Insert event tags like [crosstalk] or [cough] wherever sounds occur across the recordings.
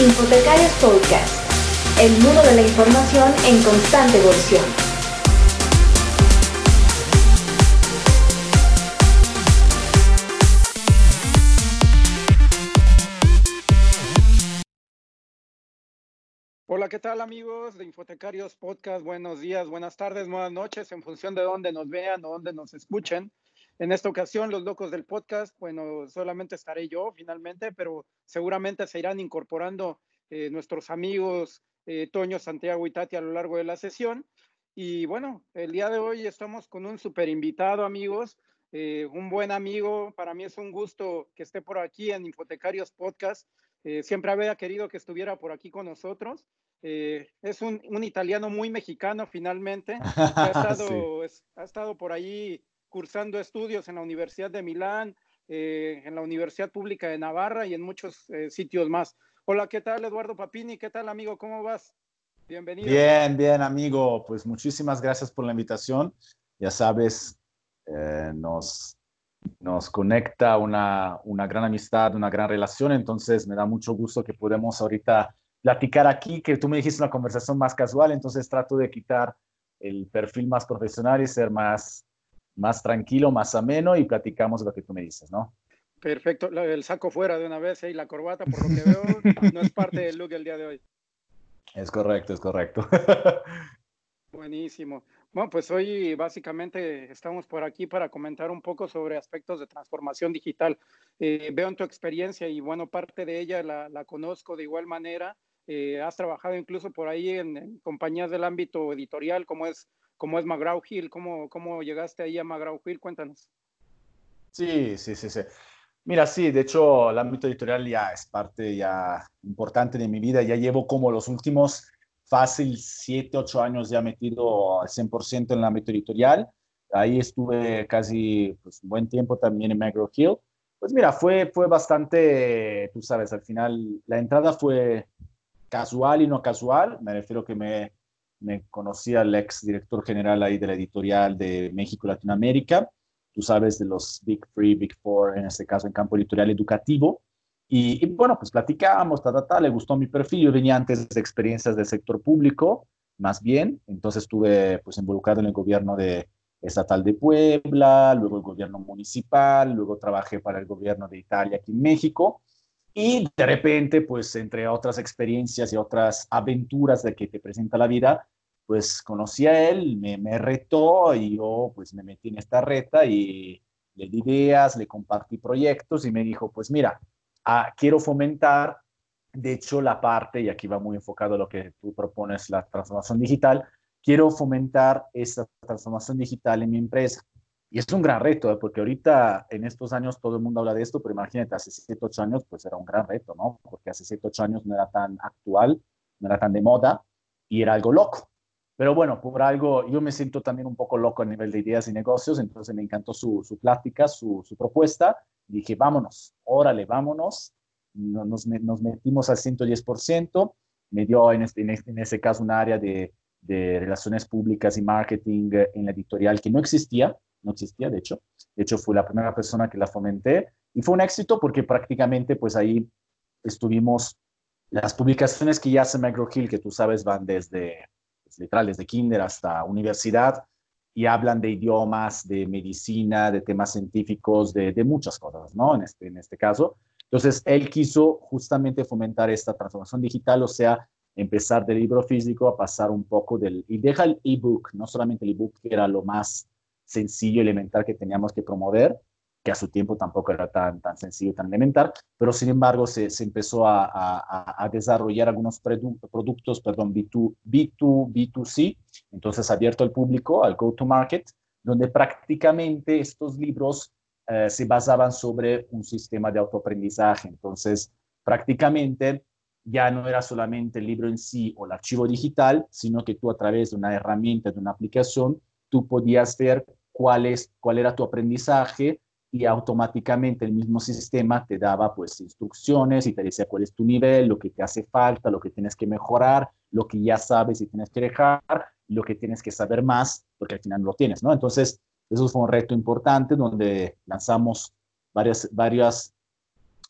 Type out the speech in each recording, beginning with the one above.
Infotecarios Podcast, el mundo de la información en constante evolución. Hola, ¿qué tal amigos de Infotecarios Podcast? Buenos días, buenas tardes, buenas noches, en función de dónde nos vean o dónde nos escuchen. En esta ocasión, los locos del podcast, bueno, solamente estaré yo finalmente, pero seguramente se irán incorporando eh, nuestros amigos eh, Toño, Santiago y Tati a lo largo de la sesión. Y bueno, el día de hoy estamos con un super invitado, amigos, eh, un buen amigo. Para mí es un gusto que esté por aquí en Infotecarios Podcast. siempre había querido que estuviera por aquí con nosotros. es un, un, italiano muy mexicano finalmente. [laughs] Ha estado, ha estado por ahí cursando estudios en la Universidad de Milán, eh, en la Universidad Pública de Navarra y en muchos eh, sitios más. Hola, ¿qué tal Eduardo Papini? ¿Qué tal amigo? ¿Cómo vas? Bienvenido. Bien, bien amigo. Pues muchísimas gracias por la invitación. Ya sabes, eh, nos, nos conecta una, una gran amistad, una gran relación, entonces me da mucho gusto que podamos ahorita platicar aquí, que tú me dijiste una conversación más casual, entonces trato de quitar el perfil más profesional y ser más más tranquilo, más ameno y platicamos lo que tú me dices, ¿no? Perfecto, el saco fuera de una vez ¿eh? y la corbata, por lo que veo, [laughs] no es parte del look el día de hoy. Es correcto, es correcto. [laughs] Buenísimo. Bueno, pues hoy básicamente estamos por aquí para comentar un poco sobre aspectos de transformación digital. Eh, veo en tu experiencia y bueno, parte de ella la, conozco de igual manera. Eh, has trabajado incluso por ahí en, compañías del ámbito editorial como es cómo es McGraw Hill, cómo, cómo llegaste ahí a McGraw Hill, cuéntanos. Sí, sí, sí, sí. Mira, sí, de hecho el ámbito editorial ya es parte ya importante de mi vida, ya llevo como los últimos fácil 7, 8 años ya metido al 100% en el ámbito editorial. Ahí estuve casi pues, un buen tiempo también en McGraw Hill. Pues mira, fue, fue bastante, tú sabes, al final la entrada fue casual y no casual. Me refiero que me, me conocía al ex director general ahí de la editorial de México y Latinoamérica, tú sabes de los Big Three, Big Four, en este caso en campo editorial educativo. Y, bueno, pues platicábamos, ta, ta, ta, le gustó mi perfil, yo venía antes de experiencias del sector público, más bien, entonces estuve pues involucrado en el gobierno de estatal de Puebla, luego el gobierno municipal, luego trabajé para el gobierno de Italia aquí en México, y de repente, pues entre otras experiencias y otras aventuras de que te presenta la vida, pues conocí a él, me, me retó y yo pues me metí en esta reta y le di ideas, le compartí proyectos y me dijo, pues mira, ah, quiero fomentar, de hecho la parte, y aquí va muy enfocado lo que tú propones, la transformación digital, quiero fomentar esta transformación digital en mi empresa. Y es un gran reto, ¿eh? porque ahorita en estos años todo el mundo habla de esto, pero imagínate, hace 7, 8 años pues era un gran reto, ¿no? Porque hace 7, 8 años no era tan actual, no era tan de moda y era algo loco. Pero bueno, por algo, yo me siento también un poco loco a nivel de ideas y negocios, entonces me encantó su, su plática, su, su, propuesta. Dije, vámonos, órale, vámonos. Nos, nos metimos al 110%. Me dio en este, en este, en ese caso un área de, de relaciones públicas y marketing en la editorial que no existía no existía, de hecho. De hecho, fui la primera persona que la fomenté y fue un éxito porque prácticamente pues ahí estuvimos, las publicaciones que ya hace McGraw Hill, que tú sabes, van desde, pues, literal, desde kinder hasta universidad y hablan de idiomas, de medicina, de temas científicos, de, de muchas cosas, ¿no? En este, en este caso. Entonces, él quiso justamente fomentar esta transformación digital, o sea, empezar del libro físico a pasar un poco del, y deja el ebook, no solamente el ebook que era lo más sencillo, elemental que teníamos que promover, que a su tiempo tampoco era tan, tan sencillo, tan elemental, pero sin embargo se, se empezó a, a, a, desarrollar algunos productos, perdón, B2, B2, B2C, entonces abierto al público, al go-to-market, donde prácticamente estos libros eh, se basaban sobre un sistema de autoaprendizaje. Entonces, prácticamente ya no era solamente el libro en sí o el archivo digital, sino que tú a través de una herramienta, de una aplicación, tú podías ver cuál, es, cuál era tu aprendizaje y automáticamente el mismo sistema te daba pues instrucciones y te decía cuál es tu nivel, lo que te hace falta, lo que tienes que mejorar, lo que ya sabes y tienes que dejar, lo que tienes que saber más, porque al final lo tienes, ¿no? Entonces, eso fue un reto importante donde lanzamos varias, varias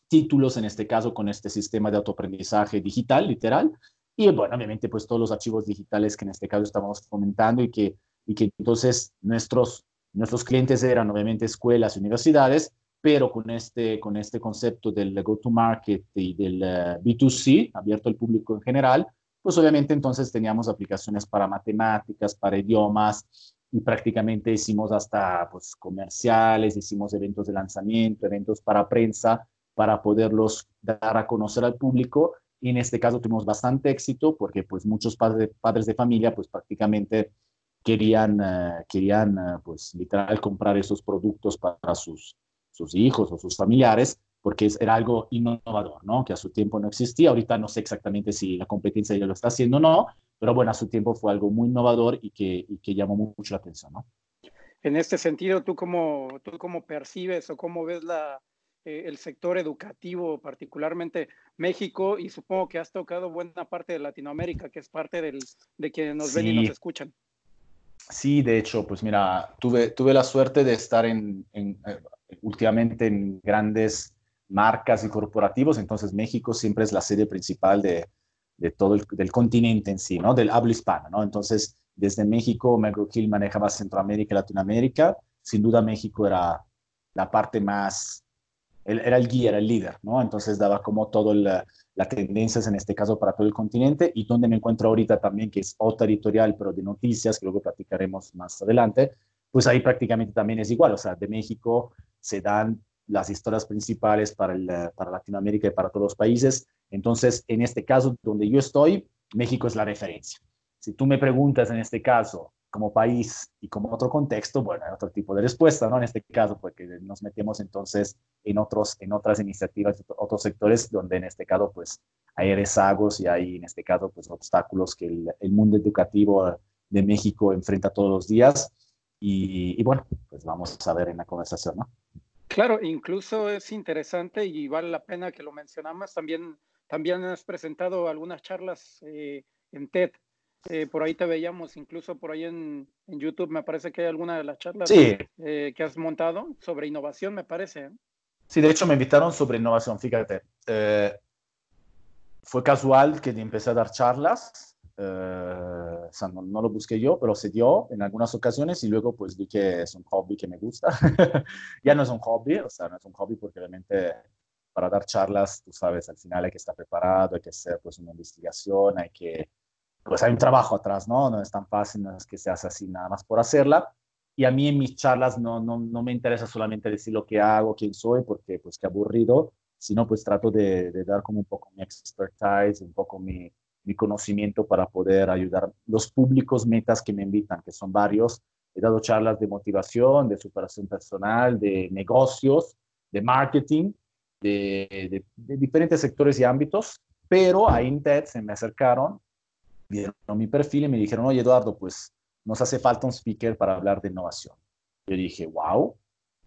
títulos, en este caso con este sistema de autoaprendizaje digital, literal. Y bueno, obviamente pues todos los archivos digitales que en este caso estamos comentando y que, y que entonces nuestros, nuestros clientes eran obviamente escuelas y universidades, pero con este, con este concepto del go-to-market y del eh, B2C, abierto al público en general, pues obviamente entonces teníamos aplicaciones para matemáticas, para idiomas, y prácticamente hicimos hasta pues, comerciales, hicimos eventos de lanzamiento, eventos para prensa, para poderlos dar a conocer al público. Y en este caso tuvimos bastante éxito porque pues muchos padres, padres de familia pues prácticamente querían, eh, querían eh, pues literal comprar esos productos para sus, sus hijos o sus familiares porque era algo innovador, ¿no? Que a su tiempo no existía. Ahorita no sé exactamente si la competencia ya lo está haciendo o no, pero bueno, a su tiempo fue algo muy innovador y que, y que llamó mucho la atención, ¿no? En este sentido, ¿tú cómo, tú cómo percibes o cómo ves la, eh, el sector educativo, particularmente México, y supongo que has tocado buena parte de Latinoamérica, que es parte del, de quienes nos ven y nos escuchan? Sí, de hecho, pues mira, tuve, tuve la suerte de estar en, eh, últimamente en grandes marcas y corporativos, entonces México siempre es la sede principal de, de todo el del continente en sí, ¿no? Del habla hispana, ¿no? Entonces, desde México, McGraw-Hill manejaba Centroamérica y Latinoamérica. Sin duda, México era la parte más, era el guía, era el líder, ¿no? Entonces daba como todo las tendencias, en este caso, para todo el continente. Y donde me encuentro ahorita también, que es otra editorial, pero de noticias, que luego platicaremos más adelante, pues ahí prácticamente también es igual. O sea, de México se dan las historias principales para, el, para Latinoamérica y para todos los países. Entonces, en este caso, donde yo estoy, México es la referencia. Si tú me preguntas en este caso, como país y como otro contexto, bueno, hay otro tipo de respuesta, ¿no? En este caso, porque nos metemos entonces en, otros, en otras iniciativas, otros sectores donde en este caso, pues, hay rezagos y hay, en este caso, pues, obstáculos que el, el mundo educativo de México enfrenta todos los días. Y, y, bueno, pues vamos a ver en la conversación, ¿no? Claro, incluso es interesante y vale la pena que lo mencionamos. También, también has presentado algunas charlas eh, en TED. Eh, por ahí te veíamos, incluso por ahí en, en, YouTube, me parece que hay alguna de las charlas sí. eh, que has montado sobre innovación, me parece. ¿eh? Sí, de hecho me invitaron sobre innovación, fíjate. Eh, fue casual que empecé a dar charlas Uh, o sea, no, no, lo busqué yo, pero se dio en algunas ocasiones y luego pues vi que es un hobby que me gusta. [laughs] ya no es un hobby, o sea, no es un hobby porque realmente para dar charlas, tú sabes, al final hay que estar preparado, hay que hacer pues una investigación, hay que, pues hay un trabajo atrás, ¿no? No es tan fácil, no es que se hace así nada más por hacerla. Y a mí en mis charlas no, no, no me interesa solamente decir lo que hago, quién soy, porque pues qué aburrido, sino pues trato de, dar como un poco mi expertise, un poco mi, mi conocimiento para poder ayudar los públicos metas que me invitan, que son varios. He dado charlas de motivación, de superación personal, de negocios, de marketing, de, de, de diferentes sectores y ámbitos, pero a Intet se me acercaron, vieron mi perfil y me dijeron, oye Eduardo, pues nos hace falta un speaker para hablar de innovación. Yo dije, wow,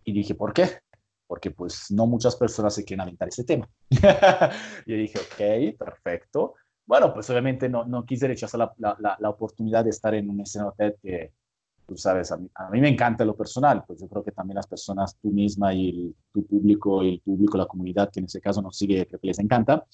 y dije, ¿por qué? Porque pues no muchas personas se quieren aventar ese tema. [laughs] Yo dije, ok, perfecto bueno, pues obviamente no, no quise rechazar la, la, la, oportunidad de estar en un escenario TED que, tú sabes, a mí, a mí, me encanta lo personal, pues yo creo que también las personas, tú misma y el, tu público, y el público, la comunidad que en ese caso nos sigue, creo que les encanta,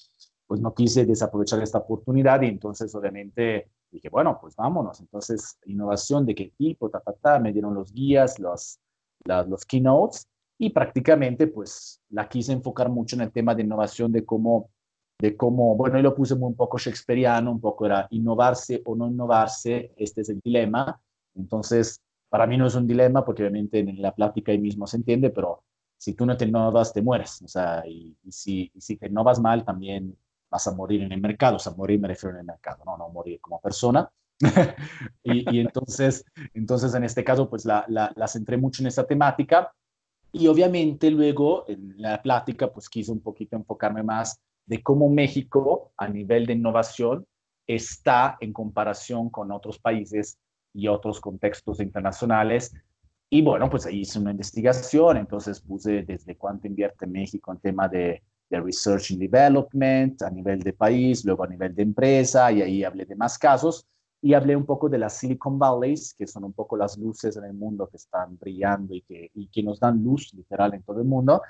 pues no quise desaprovechar esta oportunidad y entonces obviamente dije, bueno, pues vámonos. Entonces, innovación de qué tipo, ta, ta, ta, me dieron los guías, los, la, los keynotes y prácticamente pues la quise enfocar mucho en el tema de innovación, de cómo de cómo, bueno, yo lo puse un poco shakespeariano, un poco era innovarse o no innovarse, este es el dilema. Entonces, para mí no es un dilema porque obviamente en la plática ahí mismo se entiende, pero si tú no te innovas, te mueres. O sea, y, y si, y si te innovas mal, también vas a morir en el mercado. O sea, morir me refiero en el mercado, no, no morir como persona. [laughs] y, y, entonces, entonces, en este caso, pues la, la, la centré mucho en esa temática. Y obviamente luego en la plática, pues quise un poquito enfocarme más de cómo México a nivel de innovación está en comparación con otros países y otros contextos internacionales. Y bueno, pues ahí hice una investigación, entonces puse desde cuánto invierte México en tema de, de Research and Development a nivel de país, luego a nivel de empresa, y ahí hablé de más casos. Y hablé un poco de las Silicon Valleys, que son un poco las luces en el mundo que están brillando y que, y que nos dan luz literal en todo el mundo.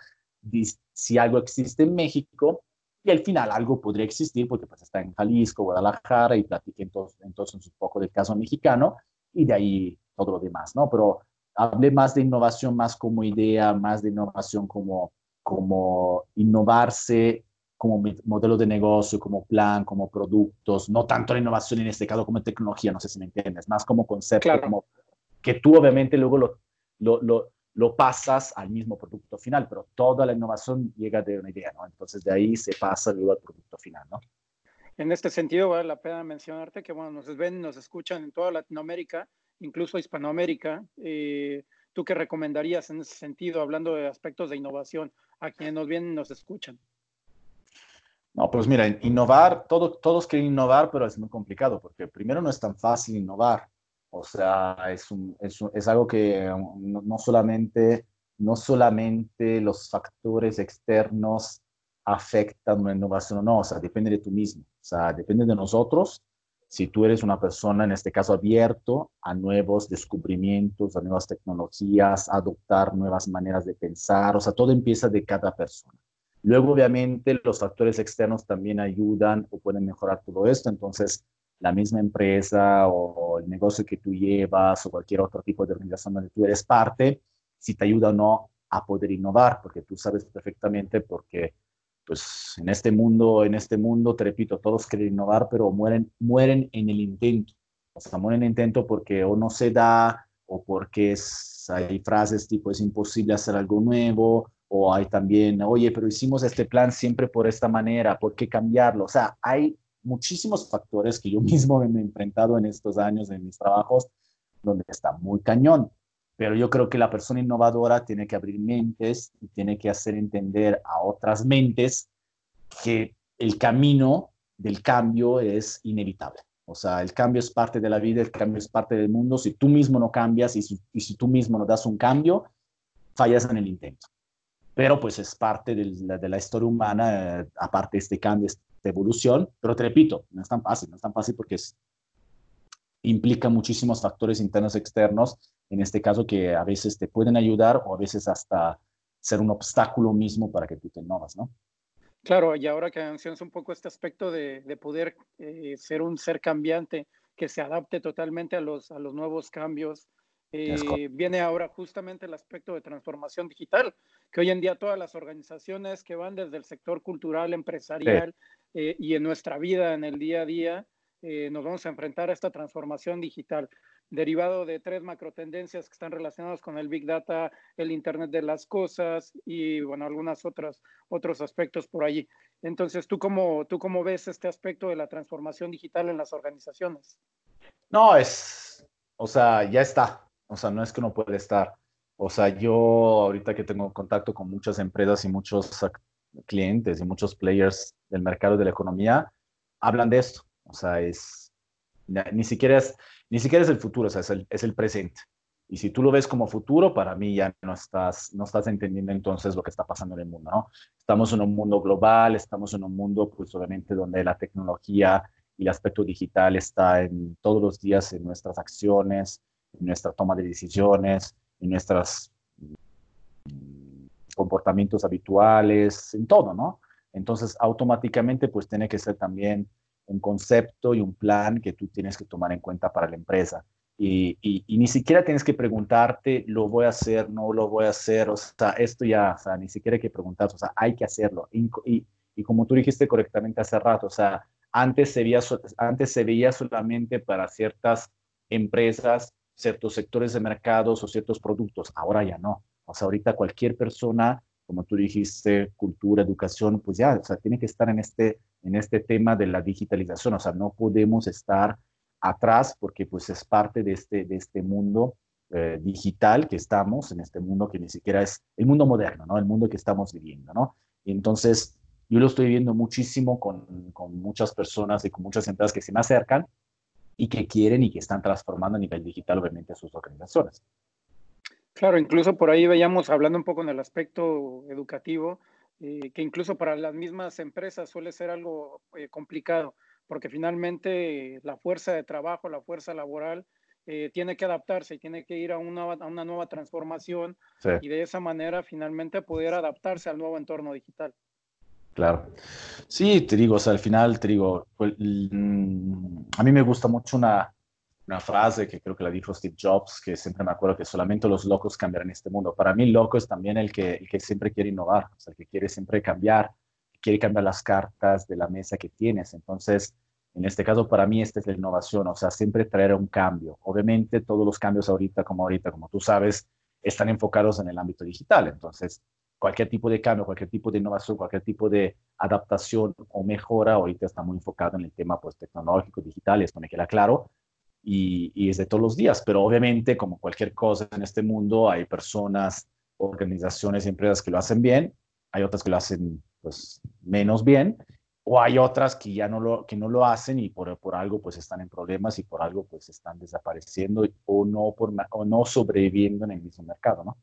si algo existe en México y al final algo podría existir porque pues está en Jalisco, Guadalajara y platiqué entonces, entonces un poco del caso mexicano y de ahí todo lo demás, ¿no? Pero hablé más de innovación, más como idea, más de innovación como, como innovarse como modelo de negocio, como plan, como productos, no tanto la innovación en este caso como tecnología, no sé si me entiendes, más como concepto, como que tú obviamente luego lo, lo, lo, lo, pasas al mismo producto final, pero toda la innovación llega de una idea, ¿no? Entonces de ahí se pasa luego al producto final, ¿no? En este sentido, vale la pena mencionarte que, bueno, nos ven, nos escuchan en toda Latinoamérica, incluso Hispanoamérica. Eh, ¿Tú qué recomendarías en ese sentido, hablando de aspectos de innovación, a quienes nos vienen y nos escuchan? No, pues mira, innovar, todo, todos quieren innovar, pero es muy complicado porque primero no es tan fácil innovar. O sea, es, un, es, es algo que um, no, no, solamente, no solamente los factores externos afectan una innovación o no, o sea, depende de tú mismo, o sea, depende de nosotros. Si tú eres una persona, en este caso, abierto a nuevos descubrimientos, a nuevas tecnologías, a adoptar nuevas maneras de pensar, o sea, todo empieza de cada persona. Luego, obviamente, los factores externos también ayudan o pueden mejorar todo esto. Entonces, la misma empresa o, el negocio que tú llevas o cualquier otro tipo de organización donde tú eres parte, si te ayuda o no a poder innovar, porque tú sabes perfectamente porque pues en este mundo, en este mundo, te repito, todos quieren innovar, pero mueren, mueren en el intento. O sea, mueren en el intento porque o no se da o porque es, hay frases tipo es imposible hacer algo nuevo o hay también, oye, pero hicimos este plan siempre por esta manera, ¿por qué cambiarlo? O sea, hay muchísimos factores que yo [laughs] mismo me he enfrentado en estos años en mis trabajos donde está muy cañón. Pero yo creo que la persona innovadora tiene que abrir mentes y tiene que hacer entender a otras mentes que el camino del cambio es inevitable. O sea, el cambio es parte de la vida, el cambio es parte del mundo. Si tú mismo no cambias y si, y si tú mismo no das un cambio, fallas en el intento pero pues es parte de la, historia humana, eh, aparte de este cambio, esta evolución, pero te repito, no es tan fácil, no es tan fácil porque es, implica muchísimos factores internos externos, en este caso que a veces te pueden ayudar o a veces hasta ser un obstáculo mismo para que tú te innovas, ¿no? Claro, y ahora que mencionas un poco este aspecto de, de poder eh, ser un ser cambiante que se adapte totalmente a los, a los nuevos cambios, eh, viene ahora justamente el aspecto de transformación digital, que hoy en día todas las organizaciones que van desde el sector cultural, empresarial eh, y en nuestra vida, en el día a día, nos vamos a enfrentar a esta transformación digital, derivado de tres macro tendencias que están relacionadas con el Big Data, el Internet de las Cosas y, bueno, algunos otros aspectos por allí. Entonces, ¿tú cómo, ¿tú cómo ves este aspecto de la transformación digital en las organizaciones? No, es, o sea, ya está. O sea, no es que no puede estar. O sea, yo ahorita que tengo contacto con muchas empresas y muchos clientes y muchos players del mercado de la economía, hablan de esto. O sea, es, ni siquiera es, ni siquiera es el futuro, o sea, es el, es el presente. Y si tú lo ves como futuro, para mí ya no estás, no estás entendiendo entonces lo que está pasando en el mundo, ¿no? Estamos en un mundo global, estamos en un mundo, pues obviamente, donde la tecnología y el aspecto digital está en todos los días en nuestras acciones, en nuestra toma de decisiones, en nuestros mm, comportamientos habituales, en todo, ¿no? Entonces, automáticamente, pues tiene que ser también un concepto y un plan que tú tienes que tomar en cuenta para la empresa. Y, ni siquiera tienes que preguntarte, lo voy a hacer, no lo voy a hacer, o sea, esto ya, o sea, ni siquiera hay que preguntar, o sea, hay que hacerlo. Y, y, como tú dijiste correctamente hace rato, o sea, antes se, veía, antes se veía solamente para ciertas empresas ciertos sectores de mercados o ciertos productos. Ahora ya no. O sea, ahorita cualquier persona, como tú dijiste, cultura, educación, pues ya, o sea, tiene que estar en este, en este tema de la digitalización. O sea, no podemos estar atrás porque pues es parte de este, de este mundo eh, digital que estamos, en este mundo que ni siquiera es el mundo moderno, ¿no? El mundo que estamos viviendo, ¿no? Entonces, yo lo estoy viendo muchísimo con, con muchas personas y con muchas empresas que se me acercan y que quieren y que están transformando a nivel digital, obviamente, sus organizaciones. Claro, incluso por ahí veíamos, hablando un poco en el aspecto educativo, eh, que incluso para las mismas empresas suele ser algo eh, complicado, porque finalmente la fuerza de trabajo, la fuerza laboral, eh, tiene que adaptarse y tiene que ir a una, a una nueva transformación y de esa manera finalmente poder adaptarse al nuevo entorno digital. Claro. Sí, te digo, o sea, al final te digo, pues, mm, a mí me gusta mucho una, una frase que creo que la dijo Steve Jobs, que siempre me acuerdo que solamente los locos cambiarán este mundo. Para mí, loco es también el que, el que siempre quiere innovar, o sea, el que quiere siempre cambiar, quiere cambiar las cartas de la mesa que tienes. Entonces, en este caso, para mí, esta es la innovación, o sea, siempre traer un cambio. Obviamente, todos los cambios ahorita, como ahorita, como tú sabes, están enfocados en el ámbito digital. Entonces, cualquier tipo de cambio, cualquier tipo de innovación, cualquier tipo de adaptación o mejora, ahorita está muy enfocado en el tema pues, tecnológico, digital, esto me queda claro, y, y es de todos los días. Pero obviamente, como cualquier cosa en este mundo, hay personas, organizaciones y empresas que lo hacen bien, hay otras que lo hacen pues menos bien, o hay otras que ya no lo, que no lo hacen y por, por algo pues están en problemas y por algo pues están desapareciendo o no, por, o no sobreviviendo en el mismo mercado, ¿no?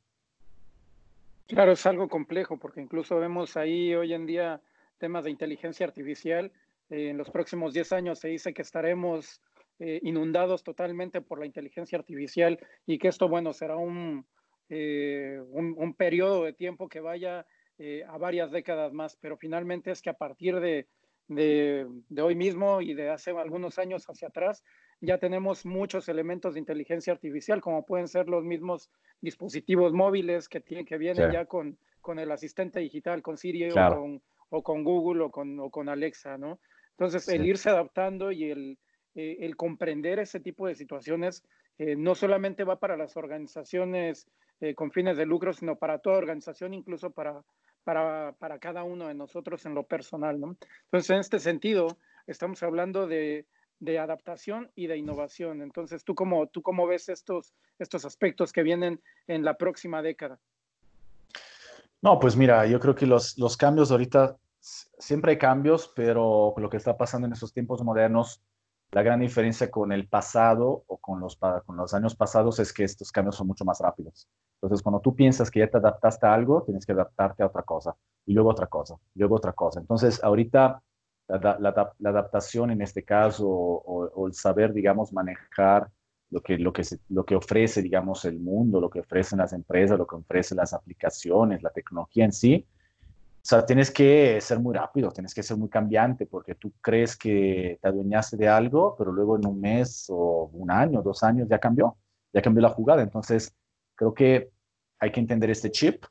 Claro, es algo complejo porque incluso vemos ahí hoy en día temas de inteligencia artificial. Eh, en los próximos 10 años se dice que estaremos eh, inundados totalmente por la inteligencia artificial y que esto, bueno, será un, eh, un, un, periodo de tiempo que vaya eh, a varias décadas más, pero finalmente es que a partir de, de, hoy mismo y de hace algunos años hacia atrás, ya tenemos muchos elementos de inteligencia artificial, como pueden ser los mismos dispositivos móviles que, tienen, que vienen ya con, con el asistente digital, con Siri o, con, o, con, Google o con, o con Alexa, ¿no? Entonces, el irse adaptando y el, eh, el comprender ese tipo de situaciones eh, no solamente va para las organizaciones con fines de lucro, sino para toda organización, incluso para, para, para, cada uno de nosotros en lo personal, ¿no? Entonces, en este sentido, estamos hablando de, de adaptación y de innovación. Entonces, ¿tú cómo, tú cómo ves estos, estos aspectos que vienen en la próxima década? No, pues mira, yo creo que los, los cambios ahorita, siempre hay cambios, pero lo que está pasando en estos tiempos modernos, la gran diferencia con el pasado o con los, años pasados es que estos cambios son mucho más rápidos. Entonces, cuando tú piensas que ya te adaptaste a algo, tienes que adaptarte a otra cosa, y luego otra cosa, y luego otra cosa. Entonces, ahorita la, adaptación en este caso, o, el saber, digamos, manejar lo, que lo que ofrece, digamos, el mundo, lo que ofrecen las empresas, lo que ofrecen las aplicaciones, la tecnología en sí, o sea, tienes que ser muy rápido, tienes que ser muy cambiante, porque tú crees que te adueñaste de algo, pero luego en un mes o un año, dos años ya cambió, ya cambió la jugada. Entonces, creo que hay que entender este chip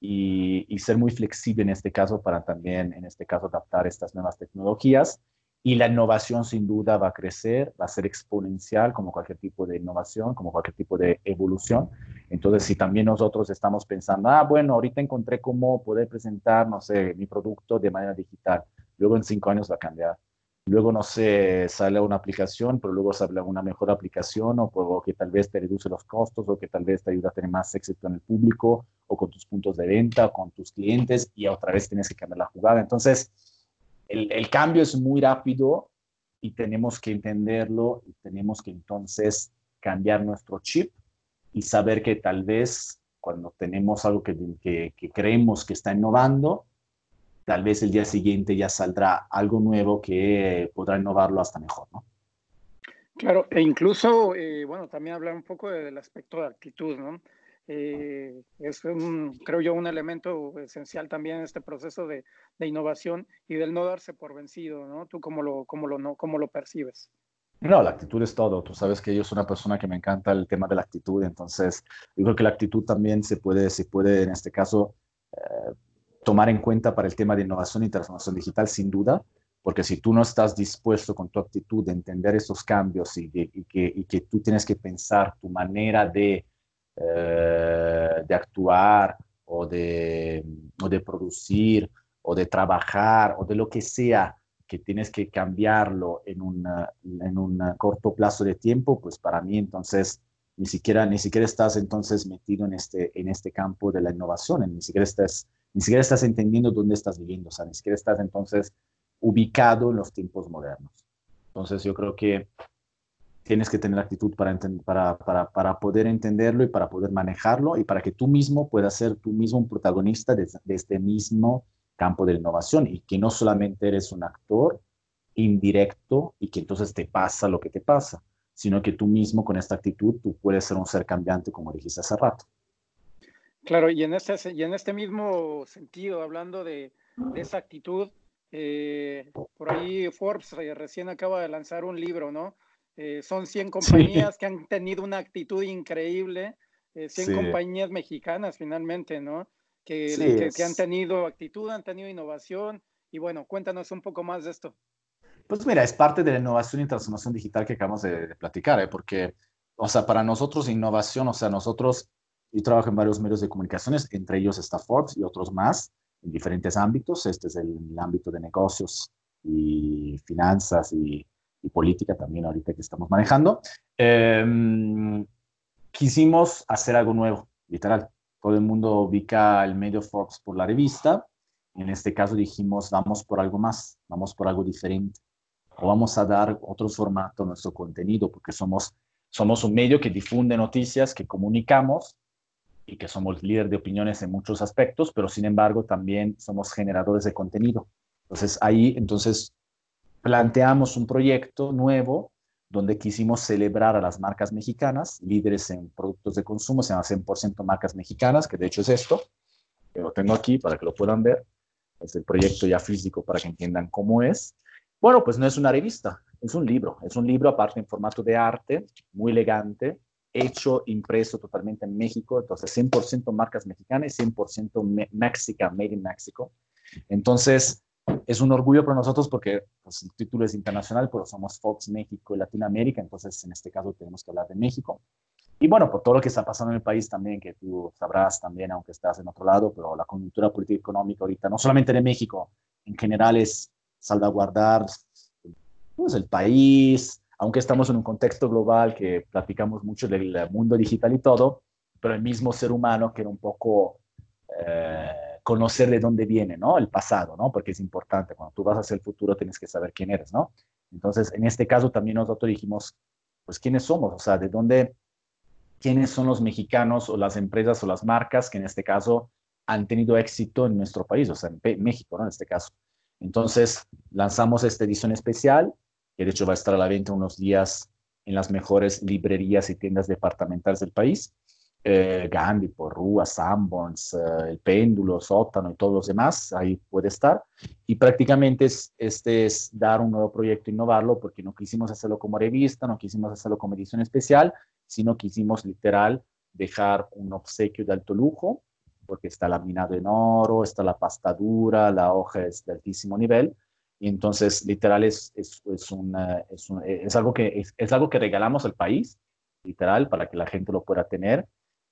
y, y, ser muy flexible en este caso para también, en este caso, adaptar estas nuevas tecnologías. Y la innovación sin duda va a crecer, va a ser exponencial como cualquier tipo de innovación, como cualquier tipo de evolución. Entonces, si también nosotros estamos pensando, ah, bueno, ahorita encontré cómo poder presentar, no sé, mi producto de manera digital, luego en cinco años va a cambiar. Luego, no sé, sale una aplicación, pero luego sale una mejor aplicación o, que tal vez te reduce los costos o que tal vez te ayuda a tener más éxito en el público o con tus puntos de venta o con tus clientes y otra vez tienes que cambiar la jugada. Entonces, el, el cambio es muy rápido y tenemos que entenderlo y tenemos que entonces cambiar nuestro chip y saber que tal vez cuando tenemos algo que, que, que creemos que está innovando, tal vez el día siguiente ya saldrá algo nuevo que podrá innovarlo hasta mejor, ¿no? Claro, e incluso, eh, bueno, también hablar un poco del aspecto de actitud, ¿no? Eh, es, un, creo yo, un elemento esencial también en este proceso de, de, innovación y del no darse por vencido, ¿no? ¿Tú cómo lo, cómo lo, no, cómo lo percibes? No, la actitud es todo. Tú sabes que yo soy una persona que me encanta el tema de la actitud, entonces yo creo que la actitud también se puede, se puede en este caso, eh, tomar en cuenta para el tema de innovación y transformación digital, sin duda, porque si tú no estás dispuesto con tu actitud de entender esos cambios y, de, y, que, y que, tú tienes que pensar tu manera de, eh, de actuar o de, o de producir o de trabajar o de lo que sea que tienes que cambiarlo en, una, en un corto plazo de tiempo, pues para mí entonces ni siquiera, ni siquiera estás entonces metido en este, en este campo de la innovación, ni siquiera estás ni siquiera estás entendiendo dónde estás viviendo, o sea, ni siquiera estás entonces ubicado en los tiempos modernos. Entonces yo creo que tienes que tener actitud para, para, para, para, poder entenderlo y para poder manejarlo y para que tú mismo puedas ser tú mismo un protagonista de, de este mismo campo de innovación y que no solamente eres un actor indirecto y que entonces te pasa lo que te pasa, sino que tú mismo con esta actitud, tú puedes ser un ser cambiante, como dijiste hace rato. Claro, y en este, y en este mismo sentido, hablando de, esa actitud, eh, por ahí Forbes recién acaba de lanzar un libro, ¿no? Eh, son 100 [laughs] compañías que han tenido una actitud increíble, 100 compañías mexicanas finalmente, ¿no? Que, que, han tenido actitud, han tenido innovación. Y bueno, cuéntanos un poco más de esto. Pues mira, es parte de la innovación y transformación digital que acabamos de, platicar, ¿eh? porque, o sea, para nosotros innovación, o sea, nosotros, yo trabajo en varios medios de comunicaciones, entre ellos está Forbes y otros más, en diferentes ámbitos. Este es el, ámbito de negocios y finanzas y, política también ahorita que estamos manejando. Em, quisimos hacer algo nuevo, literal. Todo el mundo ubica el medio Forbes por la revista. En este caso dijimos, vamos por algo más, vamos por algo diferente o vamos a dar otro formato a nuestro contenido, porque somos, somos un medio que difunde noticias, que comunicamos y que somos líder de opiniones en muchos aspectos, pero sin embargo también somos generadores de contenido. Entonces ahí, entonces, planteamos un proyecto nuevo donde quisimos celebrar a las marcas mexicanas, líderes en productos de consumo, se llama 100% marcas mexicanas, que de hecho es esto, que lo tengo aquí para que lo puedan ver. Es el proyecto ya físico para que entiendan cómo es. Bueno, pues no es una revista, es un libro. Es un libro aparte en formato de arte, muy elegante, hecho, impreso totalmente en México. Entonces, 100% marcas mexicanas y 100% Mexican, made in Mexico. Entonces, es un orgullo para nosotros porque pues, el título es internacional, pero somos Fox México y Latinoamérica. Entonces, en este caso, tenemos que hablar de México. Y bueno, por todo lo que está pasando en el país también, que tú sabrás también, aunque estás en otro lado, pero la coyuntura política y económica ahorita, no solamente de México, en general es salvaguardar pues, el país, aunque estamos en un contexto global que platicamos mucho del mundo digital y todo, pero el mismo ser humano quiere un poco eh, conocer de dónde viene, ¿no? El pasado, ¿no? Porque es importante, cuando tú vas hacia el futuro tienes que saber quién eres, ¿no? Entonces, en este caso también nosotros dijimos, pues, ¿quiénes somos? O sea, ¿de dónde, quiénes son los mexicanos o las empresas o las marcas que en este caso han tenido éxito en nuestro país, o sea, en México, ¿no? En este caso. Entonces, lanzamos esta edición especial, que de hecho va a estar a la venta unos días en las mejores librerías y tiendas departamentales del país. Eh, Gandhi, Porrúa, Sanborns, eh, El Péndulo, Sótano y todos los demás, ahí puede estar. Y prácticamente es, este es dar un nuevo proyecto, innovarlo, porque no quisimos hacerlo como revista, no quisimos hacerlo como edición especial, sino quisimos literal dejar un obsequio de alto lujo porque está laminado en oro, está la pasta dura, la hoja es de altísimo nivel. Y entonces, literal, es, es, es, es algo que, es, algo que regalamos al país, literal, para que la gente lo pueda tener,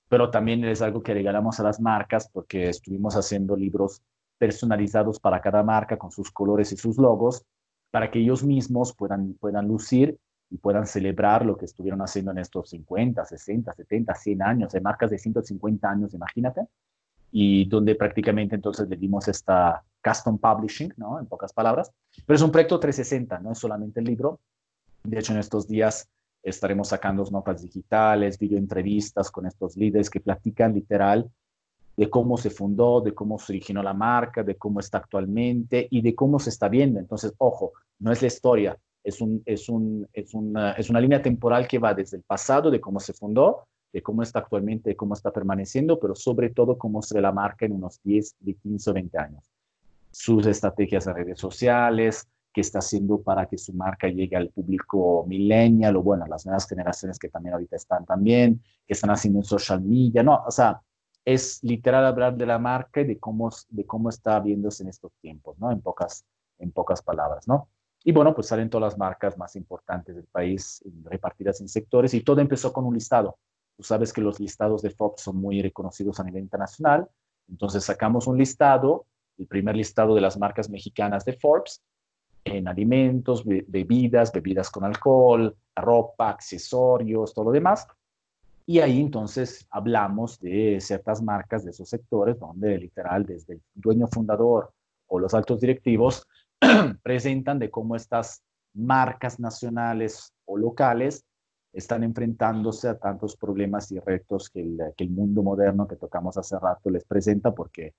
pero también es algo que regalamos a las marcas porque estuvimos haciendo libros personalizados para cada marca con sus colores y sus logos, para que ellos mismos puedan, puedan lucir y puedan celebrar lo que estuvieron haciendo en estos 50, 60, 70, 100 años, de marcas de 150 años, imagínate y donde prácticamente entonces le dimos esta custom publishing, ¿no? En pocas palabras. Pero es un proyecto 360, no es solamente el libro. De hecho, en estos días estaremos sacando notas digitales, video entrevistas con estos líderes que platican literal de cómo se fundó, de cómo se originó la marca, de cómo está actualmente y de cómo se está viendo. Entonces, ojo, no es la historia, es, un, es, un, es, una, es una línea temporal que va desde el pasado, de cómo se fundó, de cómo está actualmente, de cómo está permaneciendo, pero sobre todo cómo será la marca en unos 10, 15 o 20 años. Sus estrategias en redes sociales, qué está haciendo para que su marca llegue al público millennial o bueno, las nuevas generaciones que también ahorita están también, qué están haciendo en social media, no, o sea, es literal hablar de la marca y de cómo, de cómo está viéndose en estos tiempos, ¿no? En pocas, en pocas palabras, ¿no? Y bueno, pues salen todas las marcas más importantes del país repartidas en sectores y todo empezó con un listado. Tú sabes que los listados de Forbes son muy reconocidos a nivel internacional. Entonces sacamos un listado, el primer listado de las marcas mexicanas de Forbes, en alimentos, bebidas, bebidas con alcohol, ropa, accesorios, todo lo demás. Y ahí entonces hablamos de ciertas marcas de esos sectores donde literal desde el dueño fundador o los altos directivos [clears throat] presentan de cómo estas marcas nacionales o locales están enfrentándose a tantos problemas y retos que el, que el mundo moderno que tocamos hace rato les presenta, porque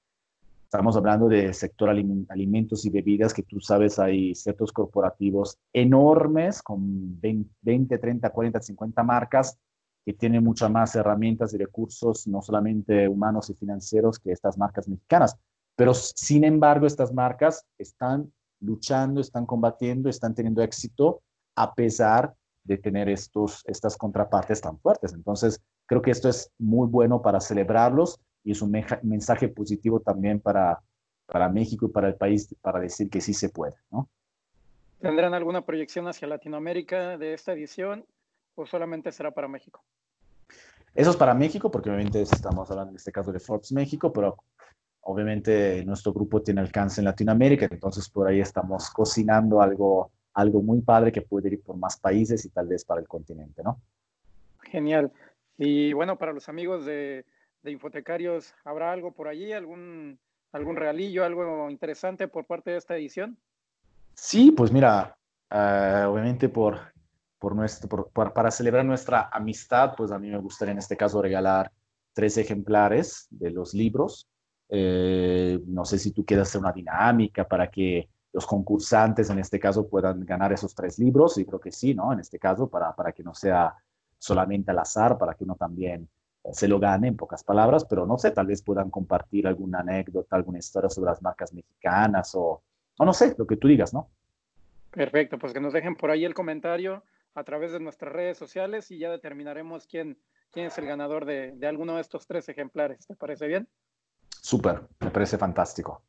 Estamos hablando del sector alimentos y bebidas, que tú sabes, hay ciertos corporativos enormes con 20, 30, 40, 50 marcas que tienen muchas más herramientas y recursos, no solamente humanos y financieros, que estas marcas mexicanas. Pero sin embargo, estas marcas están luchando, están combatiendo, están teniendo éxito a pesar de tener estos, estas contrapartes tan fuertes. Entonces, creo que esto es muy bueno para celebrarlos y es un mensaje positivo también para, para México y para el país para decir que sí se puede, ¿no? ¿Tendrán alguna proyección hacia Latinoamérica de esta edición o solamente será para México? Eso es para México, porque obviamente estamos hablando en este caso de Forbes México, pero obviamente nuestro grupo tiene alcance en Latinoamérica, entonces por ahí estamos cocinando algo, algo muy padre que puede ir por más países y tal vez para el continente, ¿no? Genial. Y bueno, para los amigos de, de Infotecarios, ¿habrá algo por allí, algún, algún realillo, algo interesante por parte de esta edición? Sí, pues mira, uh, obviamente por, por nuestro, para celebrar nuestra amistad, pues a mí me gustaría en este caso regalar tres ejemplares de los libros eh, no sé si tú quieres hacer una dinámica para que los concursantes en este caso puedan ganar esos tres libros, y creo que sí, ¿no? En este caso, para, para que no sea solamente al azar, para que uno también eh, se lo gane en pocas palabras, pero no sé, tal vez puedan compartir alguna anécdota, alguna historia sobre las marcas mexicanas o, o no sé, lo que tú digas, ¿no? Perfecto, pues que nos dejen por ahí el comentario a través de nuestras redes sociales y ya determinaremos quién, quién es el ganador de, de alguno de estos tres ejemplares. ¿Te parece bien? Súper, me parece fantástico.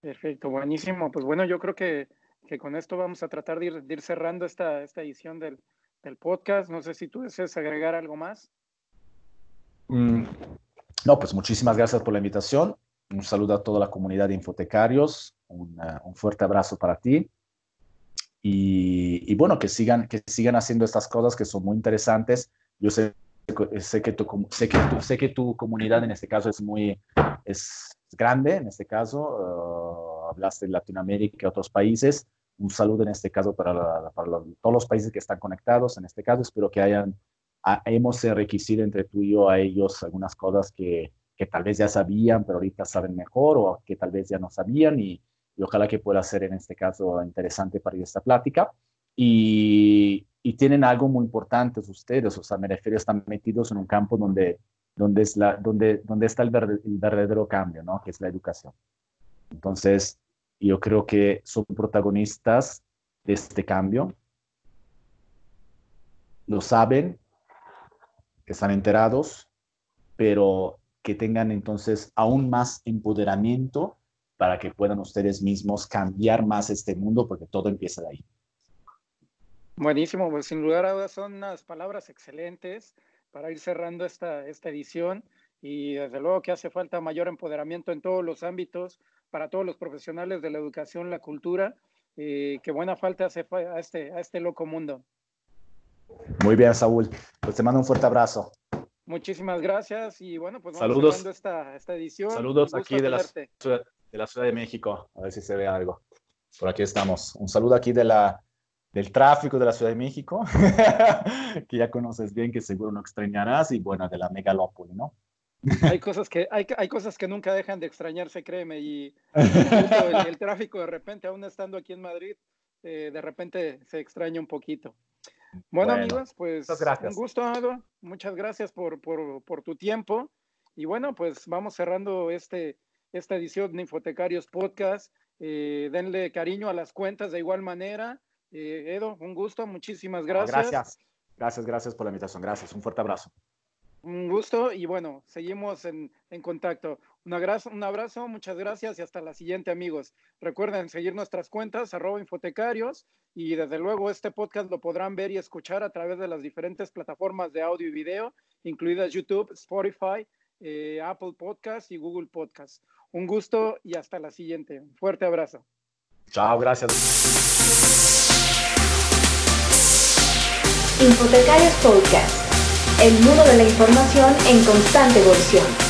Perfecto, buenísimo. Pues bueno, yo creo que, que con esto vamos a tratar de ir, de ir cerrando esta, esta edición del, del, podcast. No sé si tú deseas agregar algo más. Mm, no, pues muchísimas gracias por la invitación. Un saludo a toda la comunidad de infotecarios. Un, uh, un fuerte abrazo para ti. Y, y, bueno, que sigan, que sigan haciendo estas cosas que son muy interesantes. Yo sé sé que, tu, sé, que tu, sé que tu comunidad en este caso es muy es grande, en este caso, uh, hablaste de Latinoamérica y otros países. Un saludo en este caso para, para todos los países que están conectados. En este caso, espero que hayan, a, hemos enriquecido entre tú y yo a ellos algunas cosas que, que, tal vez ya sabían, pero ahorita saben mejor o que tal vez ya no sabían y, y ojalá que pueda ser en este caso interesante para esta plática. Y, y tienen algo muy importante ustedes, o sea, me refiero, están metidos en un campo donde, donde, es la, donde, donde está el, el verdadero cambio, ¿no? Que es la educación. Entonces, yo creo que son protagonistas de este cambio, lo saben, están enterados, pero que tengan entonces aún más empoderamiento para que puedan ustedes mismos cambiar más este mundo, porque todo empieza de ahí. Buenísimo, pues sin lugar a dudas son unas palabras excelentes para ir cerrando esta, esta edición y desde luego que hace falta mayor empoderamiento en todos los ámbitos para todos los profesionales de la educación, la cultura, y que buena falta hace a este, a este loco mundo. Muy bien, Saúl. Pues te mando un fuerte abrazo. Muchísimas gracias y bueno, pues vamos Saludos. esta, esta edición. Saludos aquí de la, de la Ciudad de México, a ver si se ve algo. Por aquí estamos. Un saludo aquí de la del tráfico de la Ciudad de México, [laughs] que ya conoces bien, que seguro no extrañarás, y bueno, de la megalópoli, ¿no? Hay cosas que, hay, hay cosas que nunca dejan de extrañarse, créeme, y el, el, tráfico de repente, aún estando aquí en Madrid, eh, de repente se extraña un poquito. Bueno, bueno amigos, pues un gusto, Ado. Muchas gracias por, por, por, tu tiempo. Y bueno, pues vamos cerrando este, esta edición de Infotecarios Podcast. Eh, denle cariño a las cuentas de igual manera. Eh, Edo, un gusto, muchísimas gracias. gracias, gracias, gracias por la invitación, gracias, un fuerte abrazo. Un gusto y bueno, seguimos en, en contacto. Un abrazo, un abrazo, muchas gracias y hasta la siguiente amigos. Recuerden seguir nuestras cuentas, arroba infotecarios y desde luego este podcast lo podrán ver y escuchar a través de las diferentes plataformas de audio y video, incluidas YouTube, Spotify, eh, Apple Podcast y Google Podcast. Un gusto y hasta la siguiente. Un fuerte abrazo. Chao, gracias. Infotecarios Podcast, el mundo de la información en constante evolución.